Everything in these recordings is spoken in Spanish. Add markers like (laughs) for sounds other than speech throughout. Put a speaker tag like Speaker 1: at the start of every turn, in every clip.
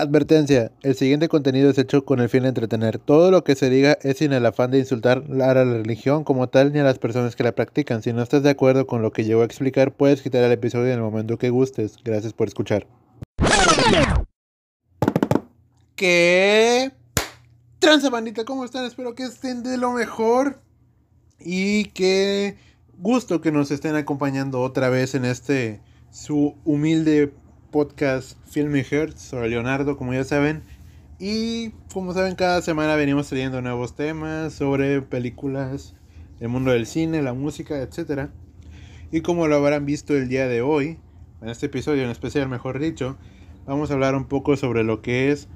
Speaker 1: Advertencia, el siguiente contenido es hecho con el fin de entretener. Todo lo que se diga es sin el afán de insultar a la religión como tal ni a las personas que la practican. Si no estás de acuerdo con lo que llevo a explicar, puedes quitar el episodio en el momento que gustes. Gracias por escuchar. ¿Qué? Transa bandita, ¿cómo están? Espero que estén de lo mejor. Y qué gusto que nos estén acompañando otra vez en este su humilde podcast Film Heart sobre Leonardo, como ya saben. Y como saben, cada semana venimos trayendo nuevos temas sobre películas, el mundo del cine, la música, etc. Y como lo habrán visto el día de hoy, en este episodio en especial, mejor dicho, vamos a hablar un poco sobre lo que es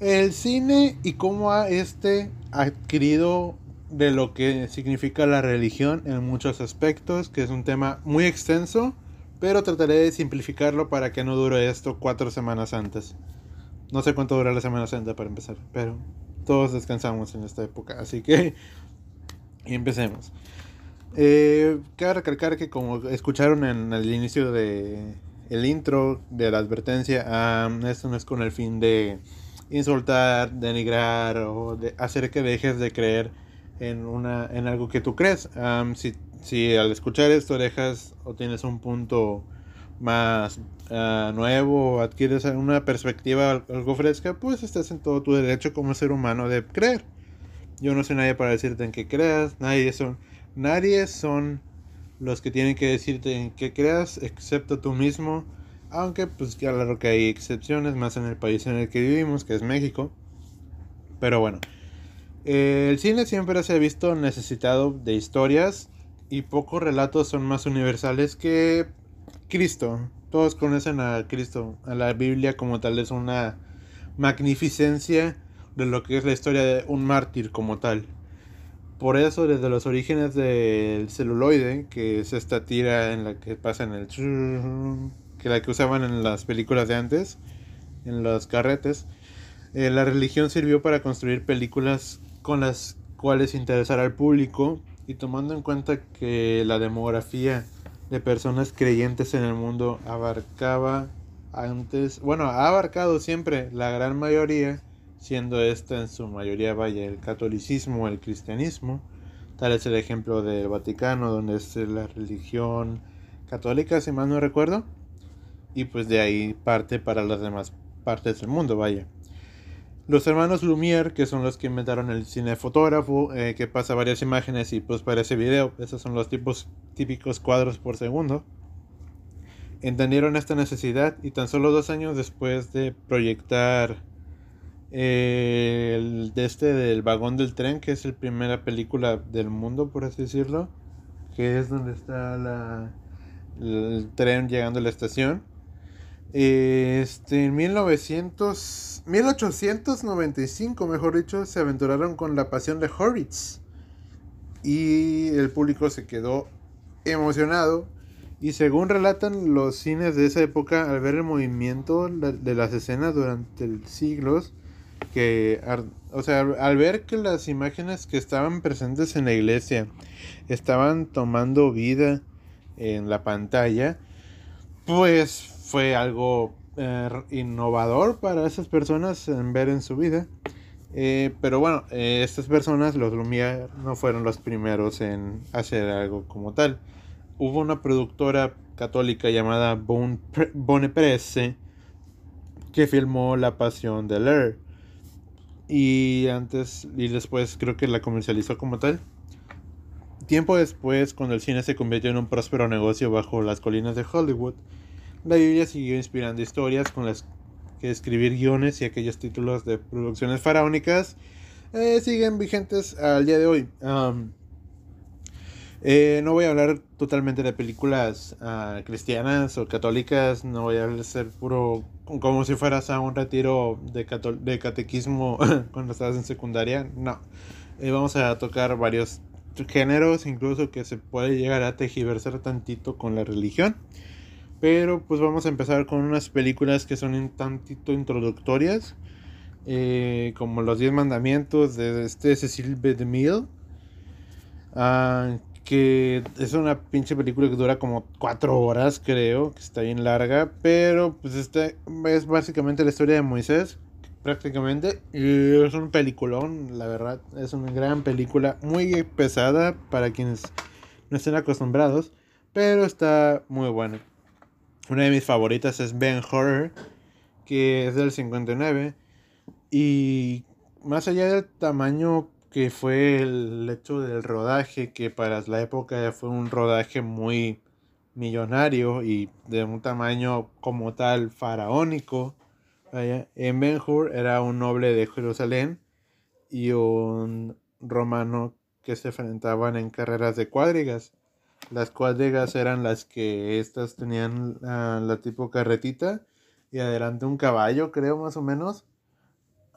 Speaker 1: el cine y cómo ha este adquirido de lo que significa la religión en muchos aspectos, que es un tema muy extenso pero trataré de simplificarlo para que no dure esto cuatro semanas antes. No sé cuánto dura la Semana Santa para empezar, pero todos descansamos en esta época, así que (laughs) empecemos. Eh, cabe recalcar que como escucharon en el inicio de el intro de la advertencia, esto no es con el fin de insultar, denigrar o de hacer que dejes de creer en una en algo que tú crees. si si al escuchar esto dejas o tienes un punto más uh, nuevo, adquieres una perspectiva algo fresca, pues estás en todo tu derecho como ser humano de creer. Yo no soy nadie para decirte en qué creas, nadie son, nadie son los que tienen que decirte en qué creas, excepto tú mismo. Aunque pues claro que hay excepciones, más en el país en el que vivimos, que es México. Pero bueno, el cine siempre se ha visto necesitado de historias y pocos relatos son más universales que Cristo. Todos conocen a Cristo, a la Biblia como tal es una magnificencia de lo que es la historia de un mártir como tal. Por eso desde los orígenes del celuloide, que es esta tira en la que pasa en el que la que usaban en las películas de antes, en los carretes, eh, la religión sirvió para construir películas con las cuales interesar al público y tomando en cuenta que la demografía de personas creyentes en el mundo abarcaba antes, bueno, ha abarcado siempre la gran mayoría, siendo esta en su mayoría, vaya, el catolicismo, el cristianismo, tal es el ejemplo del Vaticano, donde es la religión católica, si mal no recuerdo, y pues de ahí parte para las demás partes del mundo, vaya. Los hermanos Lumière, que son los que inventaron el cine fotógrafo, eh, que pasa varias imágenes y pues parece video, esos son los tipos típicos cuadros por segundo, entendieron esta necesidad y tan solo dos años después de proyectar eh, el de este del vagón del tren, que es la primera película del mundo, por así decirlo, que es donde está la, el tren llegando a la estación este, en 1900, 1895, mejor dicho, se aventuraron con la pasión de Horwitz. Y el público se quedó emocionado. Y según relatan los cines de esa época, al ver el movimiento de las escenas durante siglos, que, o sea, al ver que las imágenes que estaban presentes en la iglesia estaban tomando vida en la pantalla, pues fue algo eh, innovador para esas personas en ver en su vida. Eh, pero bueno, eh, estas personas, los Lumière, no fueron los primeros en hacer algo como tal. Hubo una productora católica llamada Bonne Presse que filmó La Pasión de L'air. Y antes y después creo que la comercializó como tal. Tiempo después, cuando el cine se convirtió en un próspero negocio bajo las colinas de Hollywood, la Biblia siguió inspirando historias con las que escribir guiones y aquellos títulos de producciones faraónicas eh, siguen vigentes al día de hoy. Eh, no voy a hablar totalmente de películas ah, cristianas o católicas, no voy a ser puro como si fueras a un retiro de, de catequismo (laughs) cuando estabas en secundaria, no. Eh, vamos a tocar varios géneros, incluso que se puede llegar a tejiversar tantito con la religión. Pero pues vamos a empezar con unas películas que son un tantito introductorias. Eh, como Los Diez Mandamientos de este Cecil B. DeMille. Uh, que es una pinche película que dura como cuatro horas, creo, que está bien larga, pero pues esta es básicamente la historia de Moisés, prácticamente, es un peliculón, la verdad, es una gran película, muy pesada para quienes no estén acostumbrados, pero está muy buena. Una de mis favoritas es Ben Horror, que es del 59, y más allá del tamaño que fue el hecho del rodaje, que para la época fue un rodaje muy millonario y de un tamaño como tal faraónico. En Ben Hur era un noble de Jerusalén y un romano que se enfrentaban en carreras de cuadrigas. Las cuadrigas eran las que estas tenían la tipo carretita y adelante un caballo, creo más o menos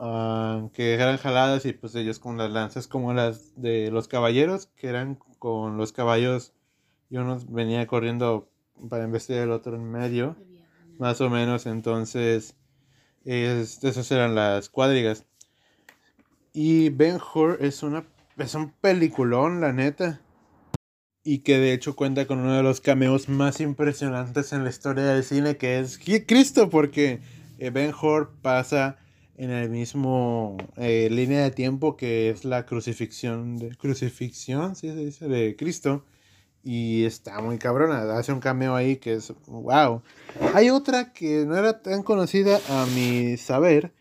Speaker 1: Ah, que eran jaladas y pues ellos con las lanzas como las de los caballeros, que eran con los caballos y uno venía corriendo para investigar el otro en medio, más o menos, entonces es, esas eran las cuadrigas. Y Ben Hur es, una, es un peliculón, la neta. Y que de hecho cuenta con uno de los cameos más impresionantes en la historia del cine, que es Cristo, porque eh, Ben Hur pasa en el mismo eh, línea de tiempo que es la crucifixión de crucifixión, ¿sí se dice, de Cristo. Y está muy cabrona, hace un cameo ahí que es wow. Hay otra que no era tan conocida a mi saber,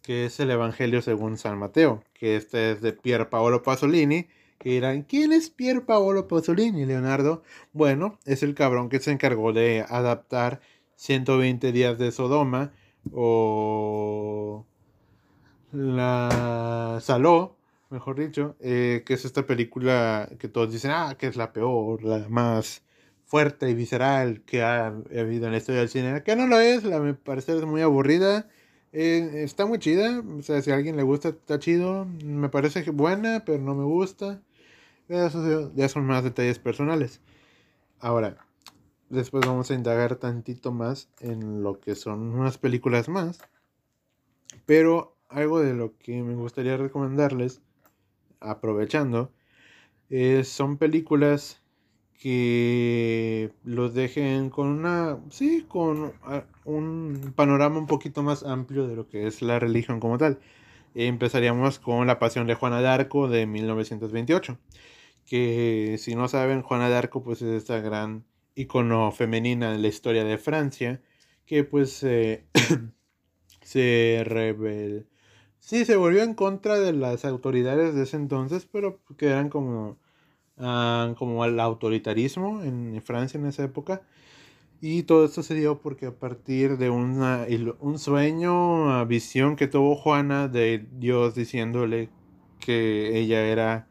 Speaker 1: que es el Evangelio según San Mateo, que este es de Pier Paolo Pasolini, que dirán, ¿quién es Pier Paolo Pasolini, Leonardo? Bueno, es el cabrón que se encargó de adaptar 120 días de Sodoma o la Saló, mejor dicho, eh, que es esta película que todos dicen, ah, que es la peor, la más fuerte y visceral que ha habido en la historia del cine. Que no lo es, la me parece muy aburrida. Eh, está muy chida, o sea, si a alguien le gusta, está chido. Me parece buena, pero no me gusta. Eso ya son más detalles personales. Ahora, después vamos a indagar tantito más en lo que son unas películas más. Pero algo de lo que me gustaría recomendarles, aprovechando, son películas que los dejen con una, sí, con ah, un panorama un poquito más amplio de lo que es la religión como tal. Empezaríamos con La Pasión de Juana de Arco de 1928, que si no saben, Juana de Arco pues es esta gran icono femenina en la historia de Francia, que pues eh, (clears throat) se rebel Sí, se volvió en contra de las autoridades de ese entonces, pero que eran como, ah, como el autoritarismo en Francia en esa época. Y todo esto se dio porque a partir de una, un sueño, una visión que tuvo Juana de Dios diciéndole que ella era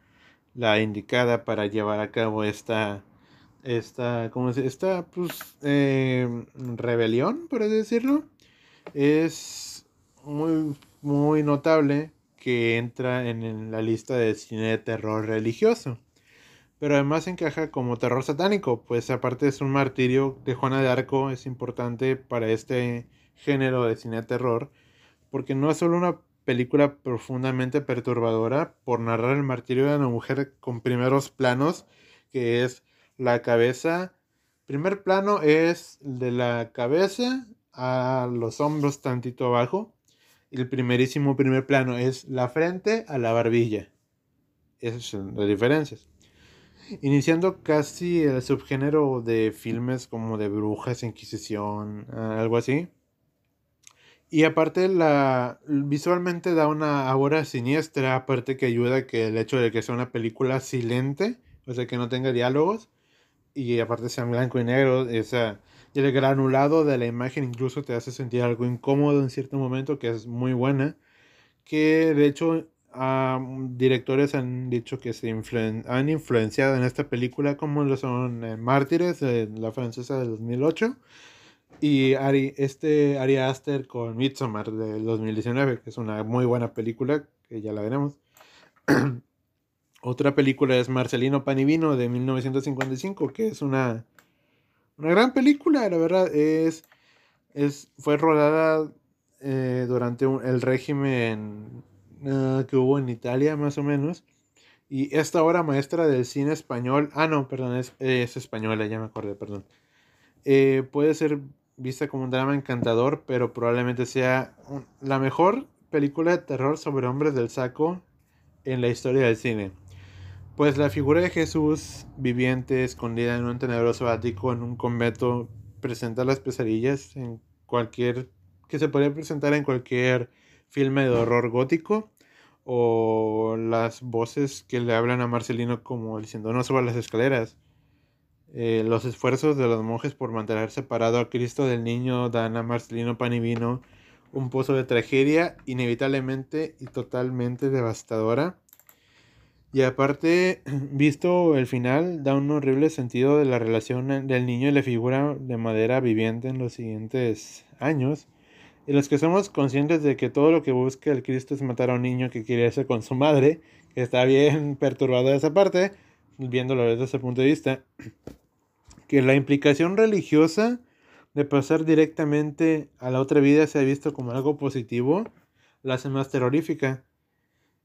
Speaker 1: la indicada para llevar a cabo esta, esta, ¿cómo Esta, pues, eh, rebelión, por así decirlo. Es muy muy notable que entra en la lista de cine de terror religioso. Pero además encaja como terror satánico, pues aparte es un martirio de Juana de Arco, es importante para este género de cine de terror, porque no es solo una película profundamente perturbadora por narrar el martirio de una mujer con primeros planos, que es la cabeza. Primer plano es de la cabeza a los hombros tantito abajo el primerísimo primer plano es la frente a la barbilla. Esas son las diferencias. Iniciando casi el subgénero de filmes como de brujas, inquisición, algo así. Y aparte la visualmente da una aura siniestra, aparte que ayuda que el hecho de que sea una película silente, o sea que no tenga diálogos y aparte sea en blanco y negro, esa y el granulado de la imagen incluso te hace sentir algo incómodo en cierto momento, que es muy buena. Que de hecho directores han dicho que se han influenciado en esta película, como lo son eh, Mártires, la francesa del 2008, y Ari, este Ari Aster con Midsommar del 2019, que es una muy buena película, que ya la veremos. (clears throat) Otra película es Marcelino Panivino de 1955, que es una una gran película, la verdad. Es, es, fue rodada eh, durante el régimen eh, que hubo en Italia, más o menos. Y esta obra maestra del cine español, ah no, perdón, es, es española, ya me acordé, perdón. Eh, puede ser vista como un drama encantador, pero probablemente sea la mejor película de terror sobre hombres del saco en la historia del cine. Pues la figura de Jesús viviente, escondida en un tenebroso ático en un convento, presenta las pesadillas en cualquier que se podría presentar en cualquier filme de horror gótico o las voces que le hablan a Marcelino como diciendo no suba las escaleras. Eh, los esfuerzos de los monjes por mantener separado a Cristo del niño dan a Marcelino pan y vino un pozo de tragedia inevitablemente y totalmente devastadora. Y aparte, (clears throat) visto el final, da un horrible sentido de la relación del niño y la figura de madera viviente en los siguientes años. Y los que somos conscientes de que todo lo que busca el Cristo es matar a un niño que quiere irse con su madre, que está bien (laughs) perturbado esa parte, viéndolo desde ese punto de vista, (clears throat) que la implicación religiosa de pasar directamente a la otra vida se ha visto como algo positivo, la hace más terrorífica.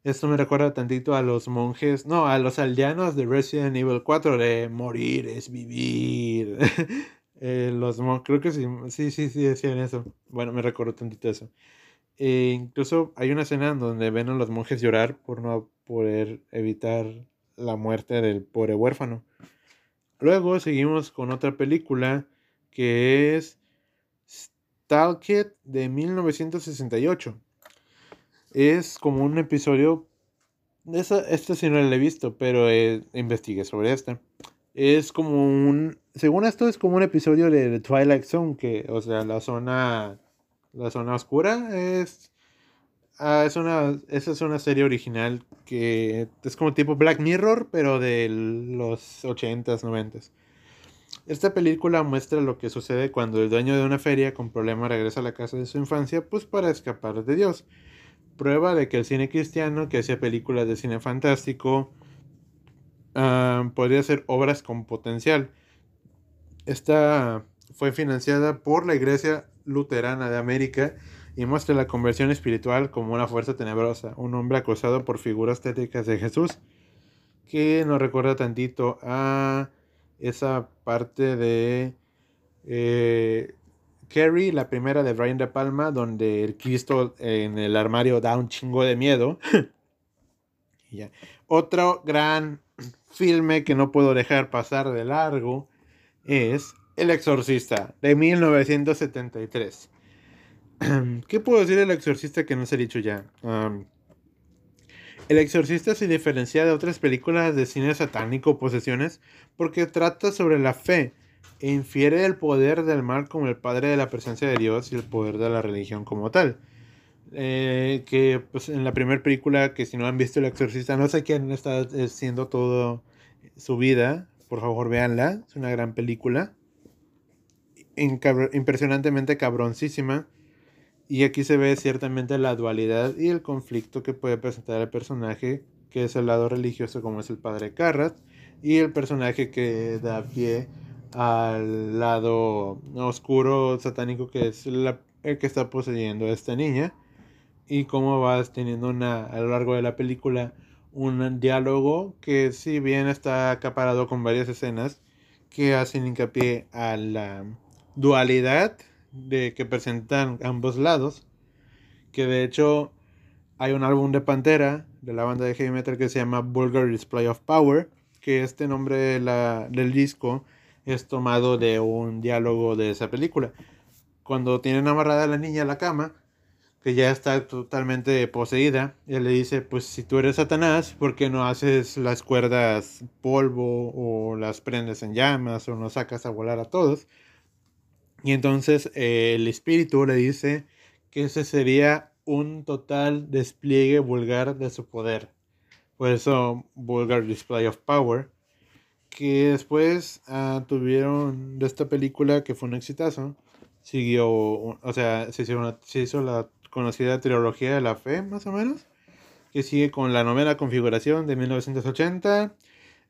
Speaker 1: Esto me recuerda tantito a los monjes, no, a los aldeanos de Resident Evil 4 de morir es vivir. (laughs) Eh, los creo que sí, sí, sí, sí decían eso. Bueno, me recuerdo tantito eso. E incluso hay una escena donde ven a los monjes llorar por no poder evitar la muerte del pobre huérfano. Luego seguimos con otra película que es Stalked de 1968. Es como un episodio. Esta, esta sí no la he visto, pero investigué sobre esta. Es como un. Según esto, es como un episodio de The Twilight Zone, que, o sea, la zona. La zona oscura es. Ah, es una. Esa es una serie original que es como tipo Black Mirror, pero de los 80s, 90s. Esta película muestra lo que sucede cuando el dueño de una feria con problema regresa a la casa de su infancia, pues para escapar de Dios. Prueba de que el cine cristiano, que hacía películas de cine fantástico, uh, podría ser obras con potencial. Esta fue financiada por la Iglesia Luterana de América y muestra la conversión espiritual como una fuerza tenebrosa, un hombre acosado por figuras tétricas de Jesús, que nos recuerda tantito a esa parte de eh, Carrie, la primera de Brian De Palma, donde el Cristo en el armario da un chingo de miedo. (laughs) Otro gran filme que no puedo dejar pasar de largo es El Exorcista de 1973. (clears throat) ¿Qué puedo decir del Exorcista que no se ha dicho ya? el Exorcista se diferencia de otras películas de cine satánico o posesiones porque trata sobre la fe e infiere el poder del mal como el padre de la presencia de Dios y el poder de la religión como tal. Eh, que pues en la primera película, que si no han visto El Exorcista, no sé quién está haciendo todo su vida, por favor véanla, es una gran película, impresionantemente cabroncísima, y aquí se ve ciertamente la dualidad y el conflicto que puede presentar el personaje, que es el lado religioso como es el padre Carrat, y el personaje que da pie al lado oscuro satánico que es el que está poseyendo a esta niña y cómo vas teniendo una, a lo largo de la película un diálogo que si bien está acaparado con varias escenas que hacen hincapié a la dualidad de que presentan ambos lados que de hecho hay un álbum de Pantera de la banda de heavy metal que se llama Vulgar Display of Power que este nombre del disco es tomado de un diálogo de esa película cuando tienen amarrada a la niña a la cama que ya está totalmente poseída, él le dice, pues si tú eres Satanás, ¿por qué no haces las cuerdas polvo o las prendes en llamas o no sacas a volar a todos? Y entonces eh, el espíritu le dice que ese sería un total despliegue vulgar de su poder. Por eso, Vulgar Display of Power. Que después ah, tuvieron de esta película que fue un exitazo. Siguió, o sea, se hizo, se hizo la conocida trilogía de la fe, más o menos, que sigue con la novena configuración de 1980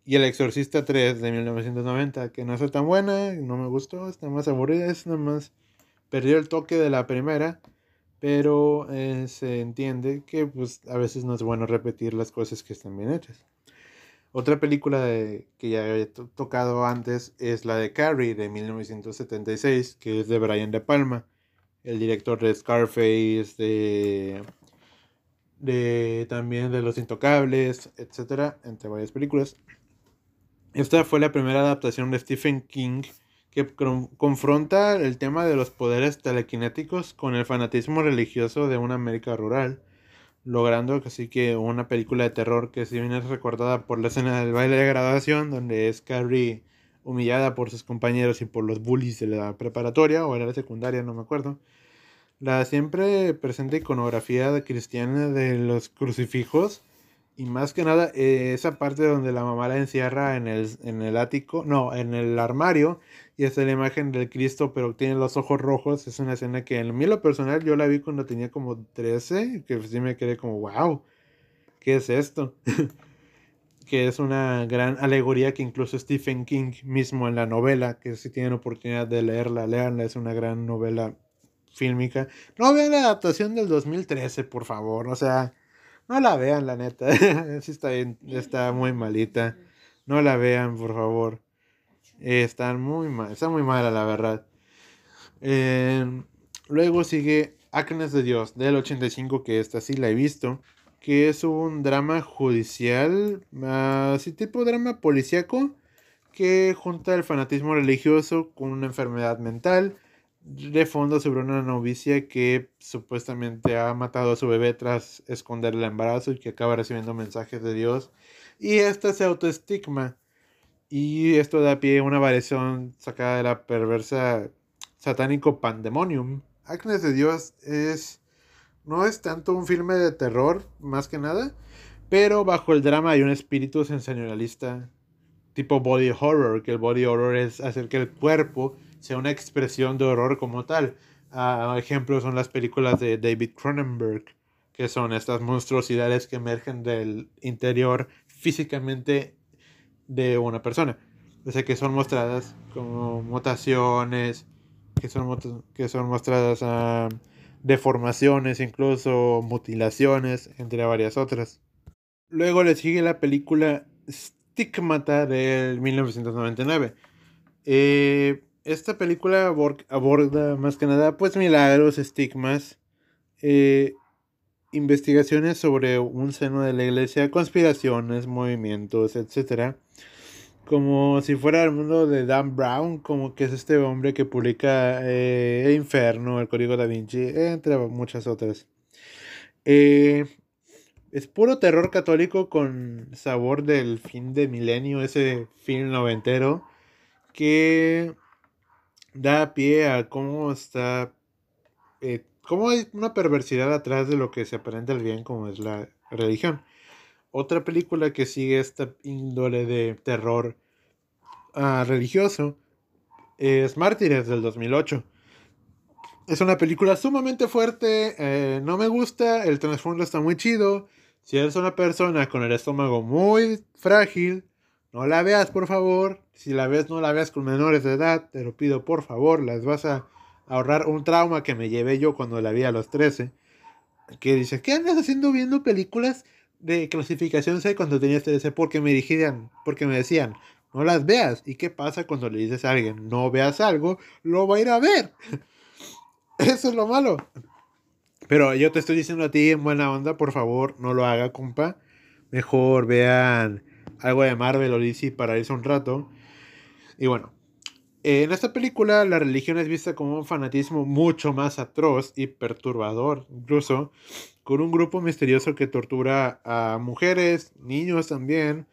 Speaker 1: y El Exorcista 3 de 1990, que no es tan buena, no me gustó, está más aburrida, es nada más perdió el toque de la primera, pero eh, se entiende que pues a veces no es bueno repetir las cosas que están bien hechas. Otra película que ya he tocado antes es la de Carrie de 1976, que es de Brian De Palma, el director de Scarface, de, de también de Los Intocables, etcétera, entre varias películas. Esta fue la primera adaptación de Stephen King que confronta el tema de los poderes telequinéticos con el fanatismo religioso de una América rural logrando así que una película de terror que si bien es recordada por la escena del baile de graduación, donde es Carrie humillada por sus compañeros y por los bullies de la preparatoria o era la secundaria, no me acuerdo. La siempre presente iconografía cristiana de los crucifijos y más que nada eh, esa parte donde la mamá la encierra en el, en el ático, no, en el armario y es la imagen del Cristo, pero tiene los ojos rojos. Es una escena que en mí lo personal yo la vi cuando tenía como 13, que sí me quedé como, wow, ¿qué es esto? (laughs) que es una gran alegoría que incluso Stephen King mismo en la novela, que si tienen oportunidad de leerla, leanla, es una gran novela fílmica. No vean la adaptación del 2013, por favor, o sea, no la vean, la neta, (laughs) sí está, está muy malita. No la vean, por favor. Eh, están muy mal, está muy mala la verdad. Eh, luego sigue Acnes de Dios del 85, que esta sí la he visto, que es un drama judicial, así tipo drama policíaco, que junta el fanatismo religioso con una enfermedad mental, de fondo sobre una novicia que supuestamente ha matado a su bebé tras esconder el embarazo y que acaba recibiendo mensajes de Dios. Y esta se autoestigma y esto da pie a una variación sacada de la perversa satánico Pandemonium. Acnes de Dios es. No es tanto un filme de terror, más que nada, pero bajo el drama hay un espíritu sensacionalista tipo body horror, que el body horror es hacer que el cuerpo sea una expresión de horror como tal. Uh, ejemplos son las películas de David Cronenberg, que son estas monstruosidades que emergen del interior físicamente de una persona. O sea, que son mostradas como mutaciones, que son, que son mostradas a deformaciones, incluso mutilaciones, entre varias otras. Luego le sigue la película Stigmata del 1999. Eh, esta película aborda más que nada pues milagros, estigmas, eh, investigaciones sobre un seno de la iglesia, conspiraciones, movimientos, etc como si fuera el mundo de Dan Brown, como que es este hombre que publica eh, Inferno, El Código da Vinci, entre muchas otras. Eh, es puro terror católico con sabor del fin de milenio, ese fin noventero, que da pie a cómo está, eh, cómo hay una perversidad atrás de lo que se aparenta el bien, como es la religión. Otra película que sigue esta índole de terror ah, religioso es Mártires del 2008. Es una película sumamente fuerte, eh, no me gusta, el trasfondo está muy chido. Si eres una persona con el estómago muy frágil, no la veas por favor. Si la ves, no la veas con menores de edad, te lo pido por favor, las vas a ahorrar un trauma que me llevé yo cuando la vi a los 13. Que dice, ¿qué andas haciendo viendo películas de clasificación C cuando tenías TDC porque me dijeron, porque me decían, no las veas. ¿Y qué pasa cuando le dices a alguien, no veas algo, lo va a ir a ver? (laughs) Eso es lo malo. Pero yo te estoy diciendo a ti en buena onda, por favor, no lo haga, compa. Mejor vean algo de Marvel o DC para irse un rato. Y bueno, en esta película la religión es vista como un fanatismo mucho más atroz y perturbador, incluso con un grupo misterioso que tortura a mujeres, niños también,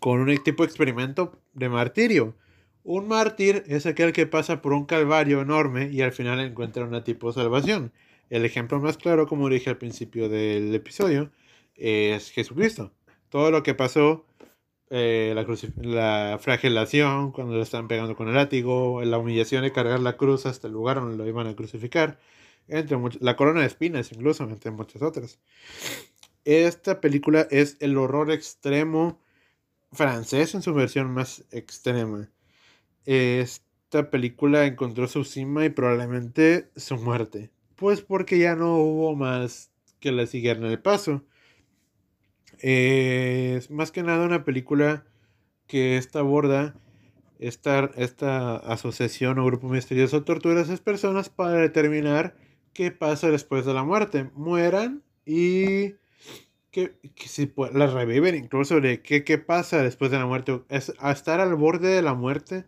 Speaker 1: con un tipo de experimento de martirio. Un mártir es aquel que pasa por un calvario enorme y al final encuentra una tipo de salvación. El ejemplo más claro, como dije al principio del episodio, es Jesucristo. Todo lo que pasó, eh, la, la, flagelación, cuando lo estaban pegando con el látigo, la humillación de cargar la cruz hasta el lugar donde lo iban a crucificar, entre la corona de espinas incluso, entre muchas otras. Esta película es el horror extremo francés en su versión más extrema. Esta película encontró su cima y probablemente su muerte. Pues porque ya no hubo más que la siguieran el paso. es más que nada una película que esta aborda esta, esta asociación o grupo misterioso tortura a esas personas para determinar qué pasa después de la muerte. Mueran y que, si las reviven, incluso de qué, qué pasa después de la muerte. Es a estar al borde de la muerte,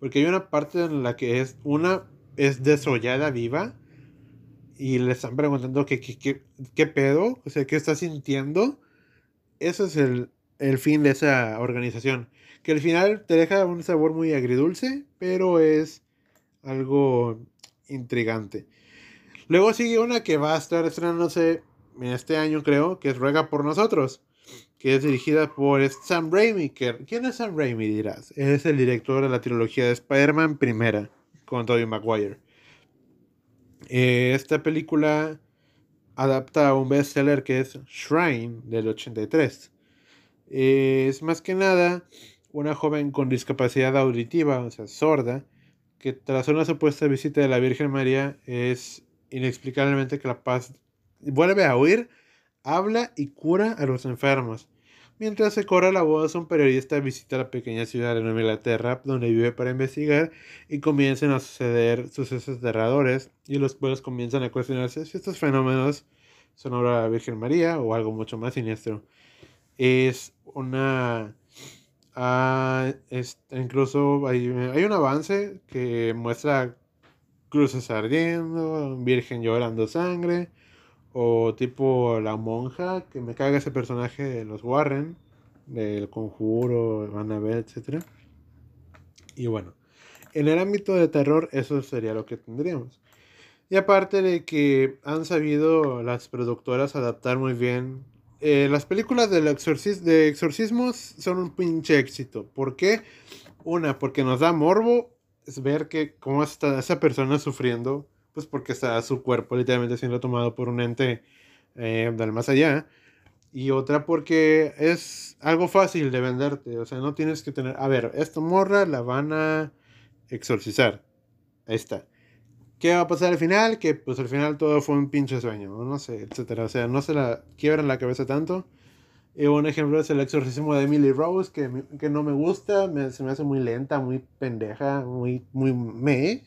Speaker 1: porque hay una parte en la que es una es desollada viva y le están preguntando qué, pedo, o sea, qué está sintiendo. Ese es el, el fin de esa organización. Que al final te deja un sabor muy agridulce, pero es algo intrigante. Luego sigue una que va a estar estrenándose en este año, creo, que es Ruega por Nosotros, que es dirigida por Sam Raimi. ¿Quién es Sam Raimi, dirás? Es el director de la trilogía de Spider-Man primera, con Tobey Maguire. Eh, esta película adapta a un bestseller que es Shrine del 83. es más que nada una joven con discapacidad auditiva, o sea, sorda, que tras una supuesta visita de la Virgen María es inexplicablemente capaz, vuelve a oír, habla y cura a los enfermos. Mientras se corre la voz, un periodista visita la pequeña ciudad de Nueva Inglaterra, donde vive para investigar, y comienzan a suceder sucesos aterradores, y los pueblos comienzan a cuestionarse si estos fenómenos son obra de la Virgen María o algo mucho más siniestro. Es una... Ah, incluso hay, hay un avance que muestra cruces ardiendo, virgen llorando sangre, o tipo la monja, que me caga ese personaje de los Warren, del conjuro, Annabelle, etc. Y bueno, en el ámbito de terror eso sería lo que tendríamos. Y aparte de que han sabido las productoras adaptar muy bien. Eh, las películas de, de exorcismos son un pinche éxito. ¿Por qué? Una, porque nos da morbo ver que cómo está esa persona sufriendo pues porque está su cuerpo literalmente siendo tomado por un ente eh, del más allá. Y otra porque es algo fácil de venderte, o sea, no tienes que tener, a ver, esta morra la van a exorcizar. Ahí está. ¿Qué va a pasar al final? Que pues al final todo fue un pinche sueño, no sé, etcétera. O sea, no se la quiebran la cabeza tanto. Y un ejemplo es el exorcismo de Emily Rose, que, que no me gusta, me, se me hace muy lenta, muy pendeja, muy, muy me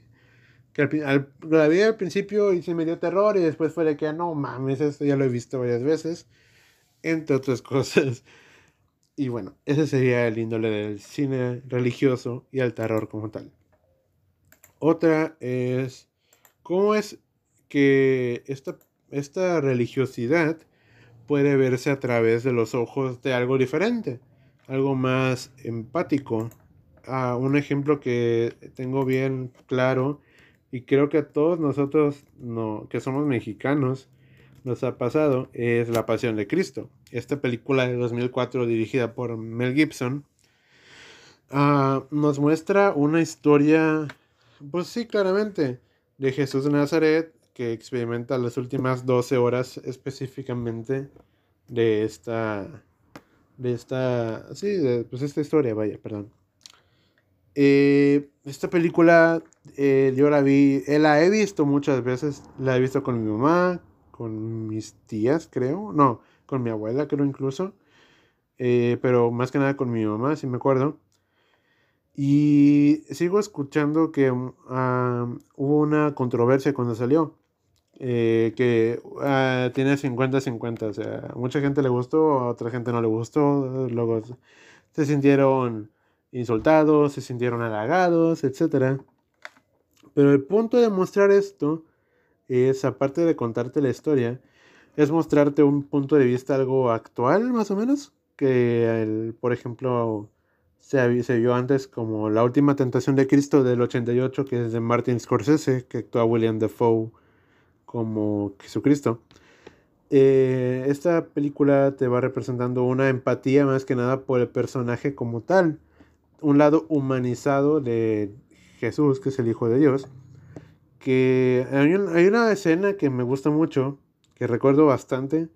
Speaker 1: que al, la vi al principio y se me dio terror y después fue de que no mames, esto ya lo he visto varias veces, entre otras (laughs) cosas. Y bueno, ese sería el índole del cine religioso y el terror como tal. Otra es cómo es que esta, esta religiosidad puede verse a través de los ojos de algo diferente, algo más empático. Ah, un ejemplo que tengo bien claro y creo que a todos nosotros no, que somos mexicanos nos ha pasado es La Pasión de Cristo. Esta película de 2004 dirigida por Mel Gibson ah, nos muestra una historia, pues sí, claramente, de Jesús de Nazaret que experimenta las últimas 12 horas específicamente de esta, de esta, sí, de, pues esta historia, vaya, perdón. Eh, esta película eh, yo la vi, eh, la he visto muchas veces, la he visto con mi mamá, con mis tías, creo, no, con mi abuela, creo incluso, pero más que nada con mi mamá, si me acuerdo. Y sigo escuchando que ah, hubo una controversia cuando salió, que uh, tiene 50-50, o sea, mucha gente le gustó, a otra gente no le gustó, luego se sintieron insultados, se sintieron halagados, etc. Pero el punto de mostrar esto es, aparte de contarte la historia, es mostrarte un punto de vista algo actual, más o menos, que, el, por ejemplo, se, se, vio antes como La Última Tentación de Cristo del 88, que es de Martin Scorsese, que actúa William Dafoe como Jesucristo. Eh, esta película te va representando una empatía más que nada por el personaje como tal un lado humanizado de Jesús, que es el Hijo de Dios, que hay, una escena que me gusta mucho, que recuerdo bastante,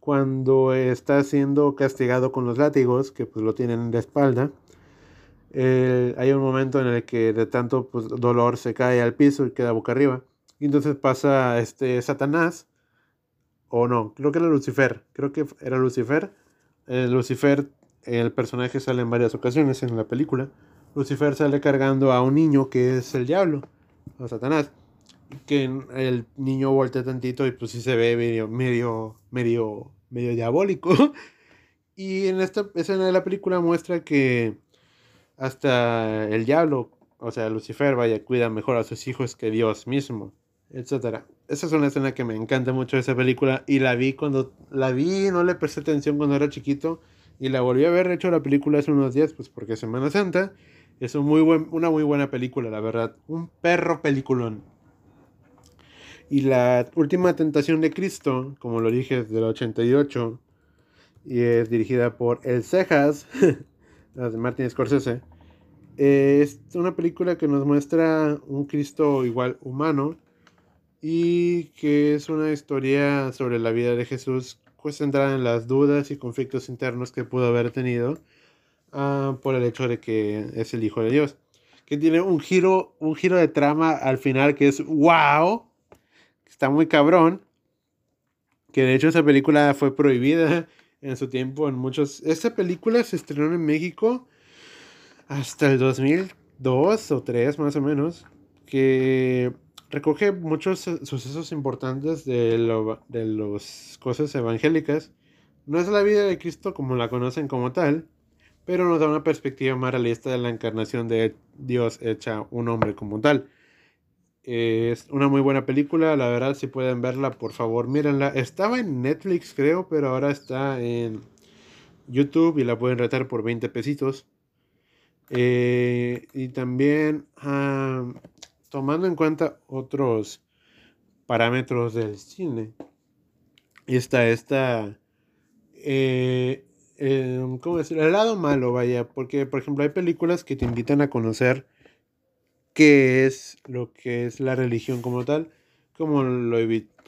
Speaker 1: cuando está siendo castigado con los látigos, que pues lo tienen en la espalda. hay un momento en el que de tanto pues, dolor se cae al piso y queda boca arriba. Y entonces pasa este Satanás, o no, creo que era Lucifer, creo que era Lucifer, eh, Lucifer, el personaje sale en varias ocasiones en la película. Lucifer sale cargando a un niño que es el diablo, o Satanás. Que el niño voltea tantito y pues sí se ve medio, medio, medio, medio diabólico. (laughs) Y en esta escena de la película muestra que hasta el diablo, o sea, Lucifer, vaya, cuida mejor a sus hijos que Dios mismo, etc. Esa es una escena que me encanta mucho de esa película y la vi cuando la vi, no le presté atención cuando era chiquito y la volví a ver, de hecho la película hace unos días, pues porque Semana Santa. Es una muy buena película, la verdad. Un perro peliculón. Y la última tentación de Cristo, como lo dije, es del 88 y es dirigida por El Cejas, (laughs) de Martin Scorsese. Es una película que nos muestra un Cristo igual humano y que es una historia sobre la vida de Jesús pues centrada en las dudas y conflictos internos que pudo haber tenido ah, por el hecho de que es el Hijo de Dios. Que tiene un giro, un giro de trama al final que es wow, está muy cabrón. Que de hecho esa película fue prohibida en su tiempo en muchos... Esta película se estrenó en México hasta el 2002 o 3 más o menos, que recoge muchos sucesos importantes de, las cosas evangélicas. No es la vida de Cristo como la conocen como tal, pero nos da una perspectiva más realista de la encarnación de Dios hecha un hombre como tal. Es una muy buena película, la verdad, si pueden verla, por favor, mírenla. Estaba en Netflix, creo, pero ahora está en YouTube y la pueden retar por 20 pesitos. Eh, y también, ah, tomando en cuenta otros parámetros del cine, está esta, eh, eh, ¿cómo decirlo? El lado malo, vaya, porque, por ejemplo, hay películas que te invitan a conocer qué es lo que es la religión como tal, como, lo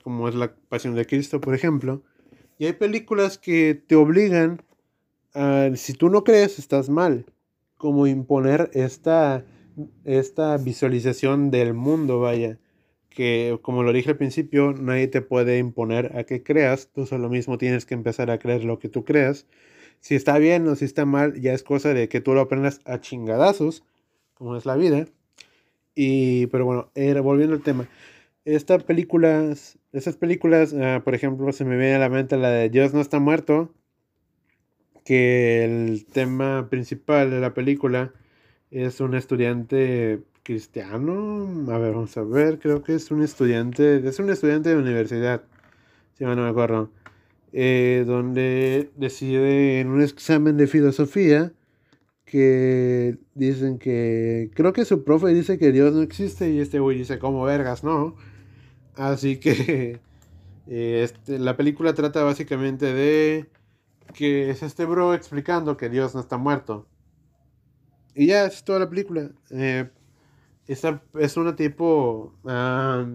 Speaker 1: como es la Pasión de Cristo, por ejemplo. Y hay películas que te obligan a, si tú no crees, estás mal, como imponer esta, esta visualización del mundo, vaya, que como lo dije al principio, nadie te puede imponer a que creas, tú solo mismo tienes que empezar a creer lo que tú creas. Si está bien o si está mal, ya es cosa de que tú lo aprendas a chingadazos, como es la vida. Y, pero bueno, era, volviendo al tema. Estas películas, películas, ah, por ejemplo, se me viene a la mente la de Dios no está muerto, que el tema principal de la película es un estudiante cristiano, a ver, vamos a ver, creo que es un estudiante, es un estudiante de universidad, si no me acuerdo, eh, donde decide en un examen de filosofía que dicen que creo que su profe dice que Dios no existe y este güey dice como vergas, ¿no? Así que (laughs) eh, este, la película trata básicamente de que es este bro explicando que Dios no está muerto. Y ya es toda la película. Eh, es una tipo... Ah,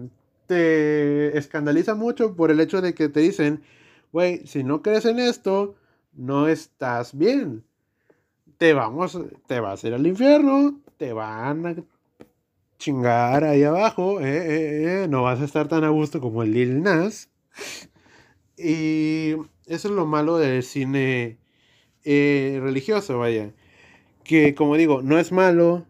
Speaker 1: te escandaliza mucho por el hecho de que te dicen, güey, si no crees en esto, no estás bien te vamos, te vas a ir al infierno, te van a chingar ahí abajo, eh, eh, no vas a estar tan a gusto como el Lil Nas. Y eso es lo malo del cine religioso, vaya. Que como digo, no es malo,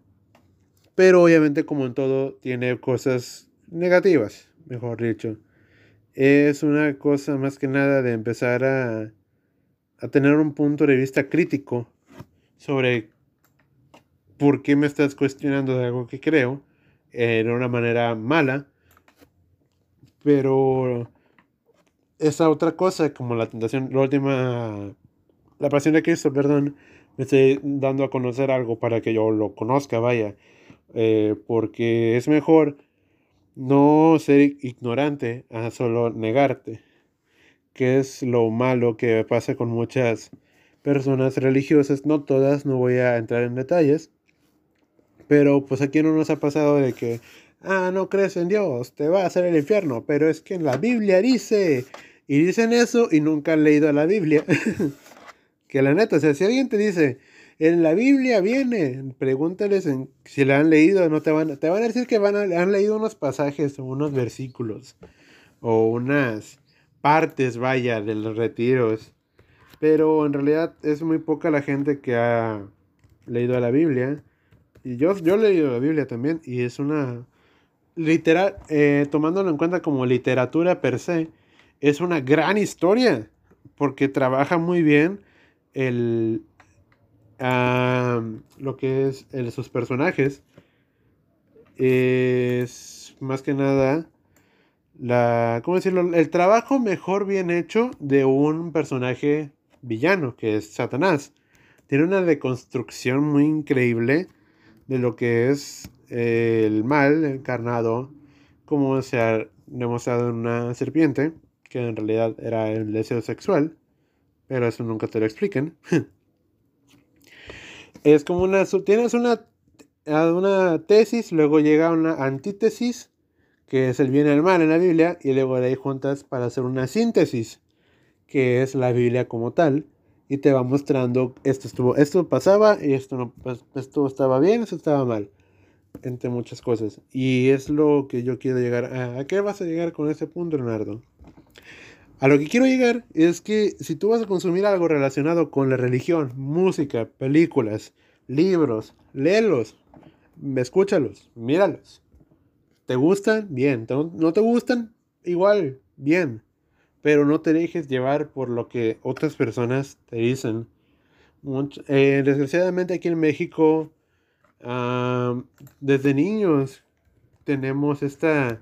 Speaker 1: pero obviamente como en todo tiene cosas negativas, mejor dicho. Es una cosa más que nada de empezar a, a tener un punto de vista crítico sobre por qué me estás cuestionando de algo que creo eh, de una manera mala. Pero esa otra cosa, como la tentación, la última, la pasión de Cristo, perdón, me estoy dando a conocer algo para que yo lo conozca, vaya. Eh, porque es mejor no ser ignorante a solo negarte, que es lo malo que pasa con muchas personas religiosas, no todas, no voy a entrar en detalles, pero pues aquí no nos ha pasado de que, ah, no crees en Dios, te va a hacer el infierno, pero es que en la Biblia dice, y dicen eso y nunca han leído la Biblia. (laughs) que la neta, o sea, si alguien te dice, en la Biblia viene, pregúntales si la han leído, no te van, te van a decir que van a, han leído unos pasajes o unos versículos o unas partes, vaya, de los retiros Pero en realidad es muy poca la gente que ha leído la Biblia. Y yo, yo he leído la Biblia también. Y es una. Literal, eh, tomándolo en cuenta como literatura per se, es una gran historia. Porque trabaja muy bien el. lo que es el, sus personajes. Es más que nada la, ¿cómo decirlo? El trabajo mejor bien hecho de un personaje villano, que es Satanás. Tiene una deconstrucción muy increíble de lo que es eh, el mal encarnado, como se ha demostrado en una serpiente, que en realidad era el deseo sexual, pero eso nunca te lo explican. (laughs) es como una, tienes una, una tesis, luego llega una antítesis, que es el bien y el mal en la Biblia, y luego de ahí juntas para hacer una síntesis, que es la Biblia como tal, y te va mostrando esto estuvo, esto pasaba y esto no, pues, esto estaba bien, esto estaba mal, entre muchas cosas. Y es lo que yo quiero llegar a. ¿A qué vas a llegar con ese punto, Leonardo? A lo que quiero llegar es que si tú vas a consumir algo relacionado con la religión, música, películas, libros, léelos, escúchalos, míralos. ¿Te gustan? Bien. ¿No te gustan? Igual, bien. Pero no te dejes llevar por lo que otras personas te dicen. Eh, desgraciadamente aquí en México, desde niños tenemos esta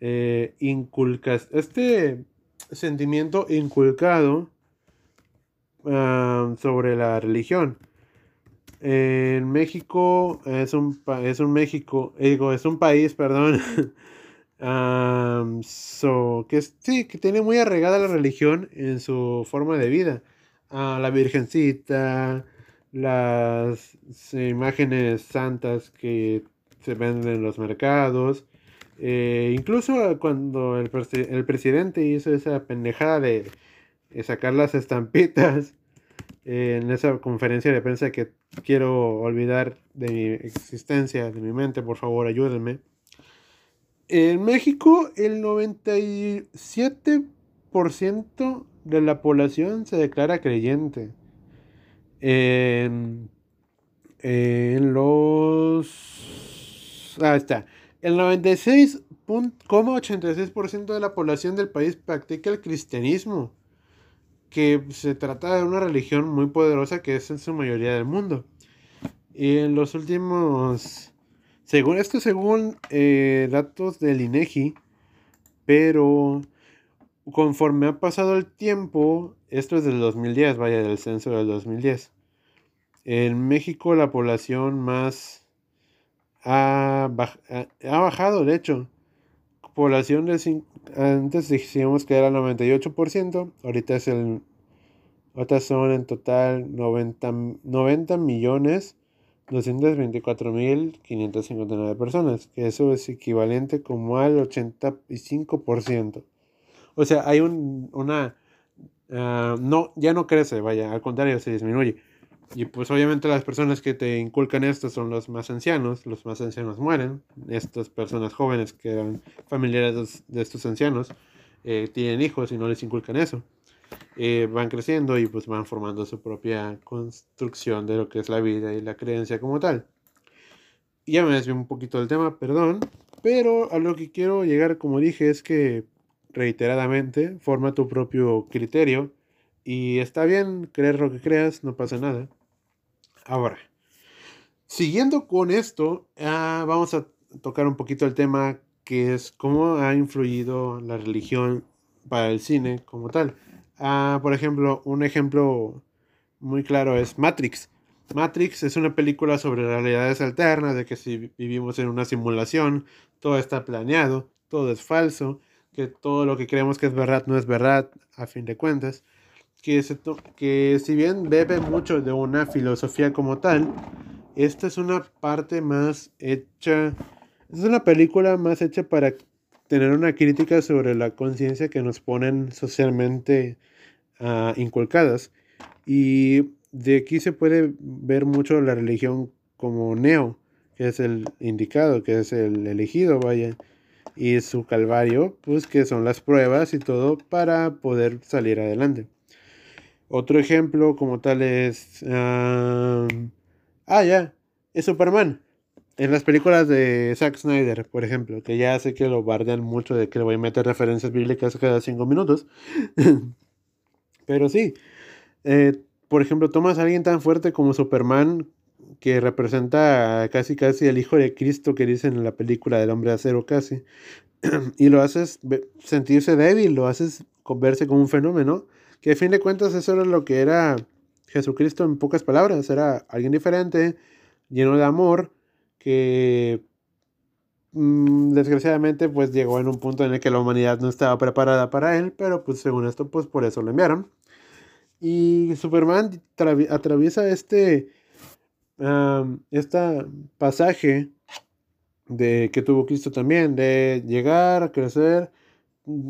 Speaker 1: eh, este sentimiento inculcado sobre la religión en México es un, es un México, digo, es un país, perdón, (laughs) que sí, que tiene muy arraigada la religión en su forma de vida. la Virgencita, las imágenes santas que se venden en los mercados. Eh, incluso cuando el, el, presidente hizo esa pendejada de sacar las estampitas en esa conferencia de prensa que quiero olvidar de mi existencia, de mi mente, por favor, ayúdenme. En México, el 97% de la población se declara creyente. En, en los... Ah, está. El 96,86% de la población del país practica el cristianismo que se trata de una religión muy poderosa que es en su mayoría del mundo. Y en los últimos, según esto, según eh, datos del INEGI, pero conforme ha pasado el tiempo, esto es del 2010, vaya, del censo del 2010. En México la población más ha, ha bajado, de hecho, población de antes decíamos que era el 98%, ahorita es el ahorita son en total 90, 90 millones 224 mil 559 personas, que eso es equivalente como al 85%. O sea, hay un, una, ah, no, ya no crece, vaya, al contrario, se disminuye. Y pues obviamente las personas que te inculcan esto son los más ancianos, los más ancianos mueren, estas personas jóvenes que eran familiares de estos ancianos eh, tienen hijos y no les inculcan eso. Eh, van creciendo y pues van formando su propia construcción de lo que es la vida y la creencia como tal. Ya me desvié un poquito del tema, perdón, pero a lo que quiero llegar, como dije, es que reiteradamente forma tu propio criterio y está bien creer lo que creas, no pasa nada. Ahora, siguiendo con esto, ah, vamos a tocar un poquito el tema que es cómo ha influido la religión para el cine como tal. Ah, por ejemplo, un ejemplo muy claro es Matrix. Matrix es una película sobre realidades alternas, de que si vivimos en una simulación, todo está planeado, todo es falso, que todo lo que creemos que es verdad no es verdad, a fin de cuentas que, que si bien bebe mucho de una filosofía como tal, esta es una parte más hecha, es una película más hecha para tener una crítica sobre la conciencia que nos ponen socialmente uh, inculcadas. Y de aquí se puede ver mucho la religión como Neo, que es el indicado, que es el elegido, vaya. Y su calvario, pues que son las pruebas y todo para poder salir adelante. Otro ejemplo como tal es... ah, ya, es Superman. En las películas de Zack Snyder, por ejemplo, que ya sé que lo bardean mucho de que le voy a meter referencias bíblicas cada cinco minutos. (laughs) Pero sí, eh, por ejemplo, tomas a alguien tan fuerte como Superman, que representa casi casi el hijo de Cristo que dicen en la película del hombre acero casi, (clears throat) y lo haces sentirse débil, lo haces verse como un fenómeno, que a fin de cuentas eso era lo que era Jesucristo en pocas palabras, era alguien diferente, lleno de amor, que mm, desgraciadamente pues llegó en un punto en el que la humanidad no estaba preparada para él, pero pues según esto pues por eso lo enviaron. Y Superman atraviesa este, este pasaje de que tuvo Cristo también, de llegar crecer,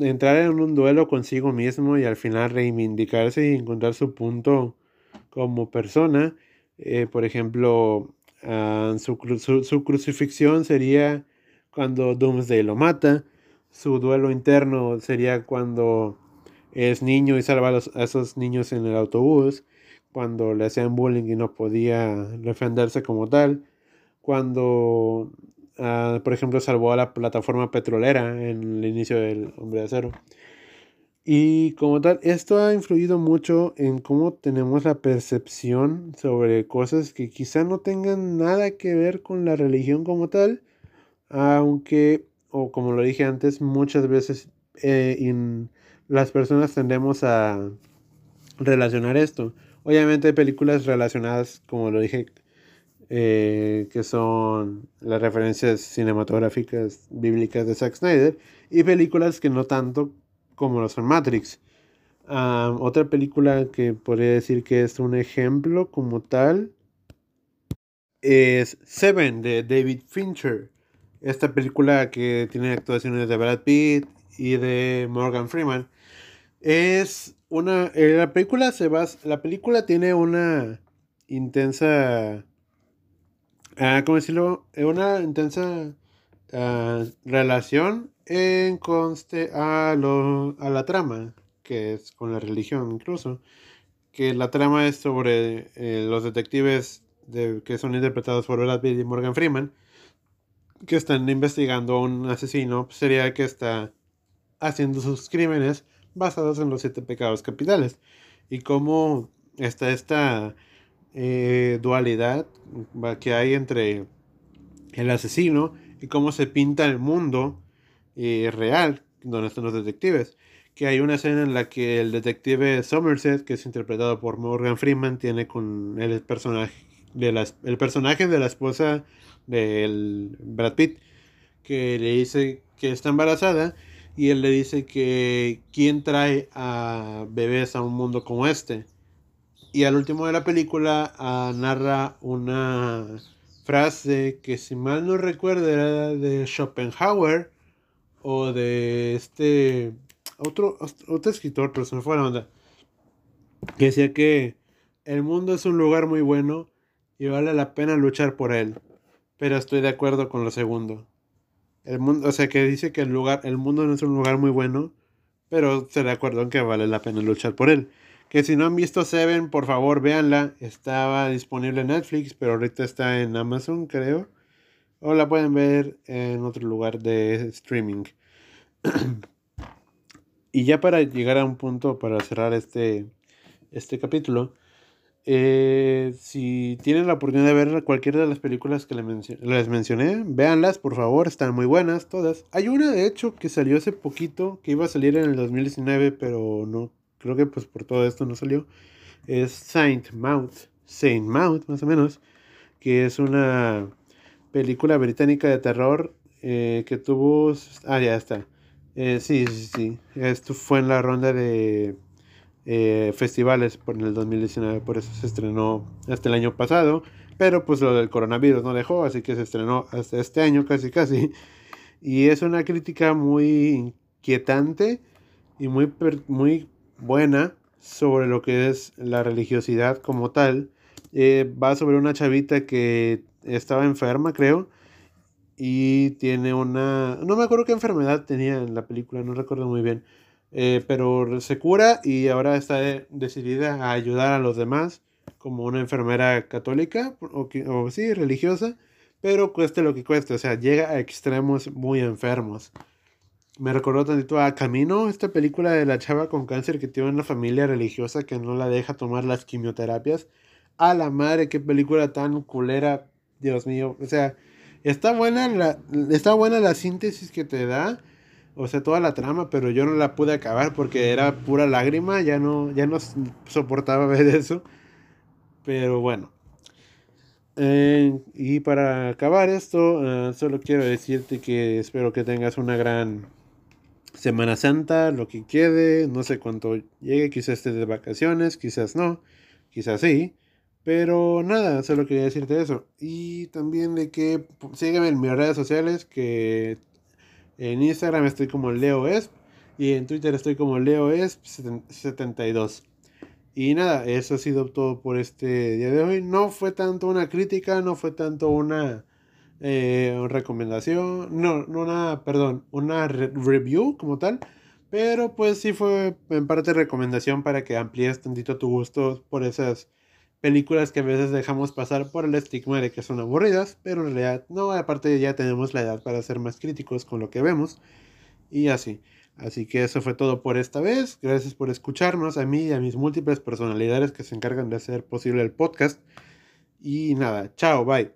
Speaker 1: entrar en un duelo consigo mismo y al final reivindicarse y encontrar su punto como persona. Eh, por ejemplo, ah, su, su, crucifixión sería cuando Doomsday lo mata. Su duelo interno sería cuando es niño y salva a, esos niños en el autobús. Cuando le hacían bullying y no podía defenderse como tal. Cuando, ah, por ejemplo, salvó a la plataforma petrolera en el inicio del Hombre de Acero. Y como tal, esto ha influido mucho en cómo tenemos la percepción sobre cosas que quizá no tengan nada que ver con la religión como tal, aunque, o como lo dije antes, muchas veces eh, las personas tendemos a relacionar esto. Obviamente hay películas relacionadas, como lo dije, eh, que son las referencias cinematográficas bíblicas de Zack Snyder, y películas que no tanto como lo son Matrix. otra película que podría decir que es un ejemplo como tal es Seven de David Fincher. Esta película que tiene actuaciones de Brad Pitt y de Morgan Freeman es una eh, la película se basa la película tiene una intensa ah, ¿cómo decirlo? una intensa ah, relación en conste a, lo, a la trama, que es con la religión incluso, que la trama es sobre eh, los detectives de, que son interpretados por Brad y Morgan Freeman, que están investigando a un asesino serial que está haciendo sus crímenes basados en los siete pecados capitales. Y cómo está esta eh, dualidad que hay entre el asesino y cómo se pinta el mundo eh, real, donde están los detectives. Que hay una escena en la que el detective Somerset, que es interpretado por Morgan Freeman, tiene con el personaje de la, el personaje de la esposa del Brad Pitt, que le dice que está embarazada y él le dice que quién trae a bebés a un mundo como este. Y al último de la película ah, narra una frase que si mal no recuerdo era de Schopenhauer, o de este otro, otro escritor, pero se me fue la onda, que decía que el mundo es un lugar muy bueno y vale la pena luchar por él, pero estoy de acuerdo con lo segundo. El mundo, o sea, que dice que el lugar, el mundo no es un lugar muy bueno, pero estoy de acuerdo en que vale la pena luchar por él. Que si no han visto Seven, por favor, véanla. Estaba disponible en Netflix, pero ahorita está en Amazon, creo o la pueden ver en otro lugar de streaming. (clears throat) y ya para llegar a un punto para cerrar este, este capítulo, eh, si tienen la oportunidad de ver cualquiera de las películas que les, mencioné, véanlas por favor, están muy buenas todas. Hay una de hecho que salió hace poquito, que iba a salir en el 2019, pero no, creo que pues por todo esto no salió. Es Saint Mount, Saint Mount más o menos, que es una película británica de terror eh, que tuvo... Ah, ya está. Eh, sí, sí, sí. Esto fue en la ronda de eh, festivales por el 2019, por eso se estrenó hasta el año pasado. Pero pues lo del coronavirus no dejó, así que se estrenó hasta este año casi casi. Y es una crítica muy inquietante y muy, muy buena sobre lo que es la religiosidad como tal. va sobre una chavita que estaba enferma, creo. Y tiene una... No me acuerdo qué enfermedad tenía en la película, no recuerdo muy bien. Eh, pero se cura y ahora está decidida a ayudar a los demás como una enfermera católica o, o sí, religiosa, pero cueste lo que cueste, o sea, llega a extremos muy enfermos. Me recordó tantito a Camino, esta película de la chava con cáncer que tiene una familia religiosa que no la deja tomar las quimioterapias. A la madre, qué película tan culera, Dios mío. O sea, está buena la, está buena la síntesis que te da, o sea, toda la trama, pero yo no la pude acabar porque era pura lágrima, ya no, ya no soportaba (laughs) ver eso. Pero bueno. Eh, y para acabar esto, eh, solo quiero decirte que espero que tengas una gran Semana Santa, lo que quede, no sé cuánto llegue, quizás estés de vacaciones, quizás no, quizás sí. Pero nada, solo quería decirte eso. Y también de que sígueme en mis redes sociales, que en Instagram estoy como LeoEsp y en Twitter estoy como LeoEsp72. Y nada, eso ha sido todo por este día de hoy. No fue tanto una crítica, no fue tanto una eh, recomendación, no, no una, perdón, una review como tal, pero pues sí fue en parte recomendación para que amplíes tantito tu gusto por esas películas que a veces dejamos pasar por el estigma de que son aburridas, pero en realidad no, aparte ya tenemos la edad para ser más críticos con lo que vemos y así. Así que eso fue todo por esta vez. Gracias por escucharnos a mí y a mis múltiples personalidades que se encargan de hacer posible el podcast. Y nada, chao, bye.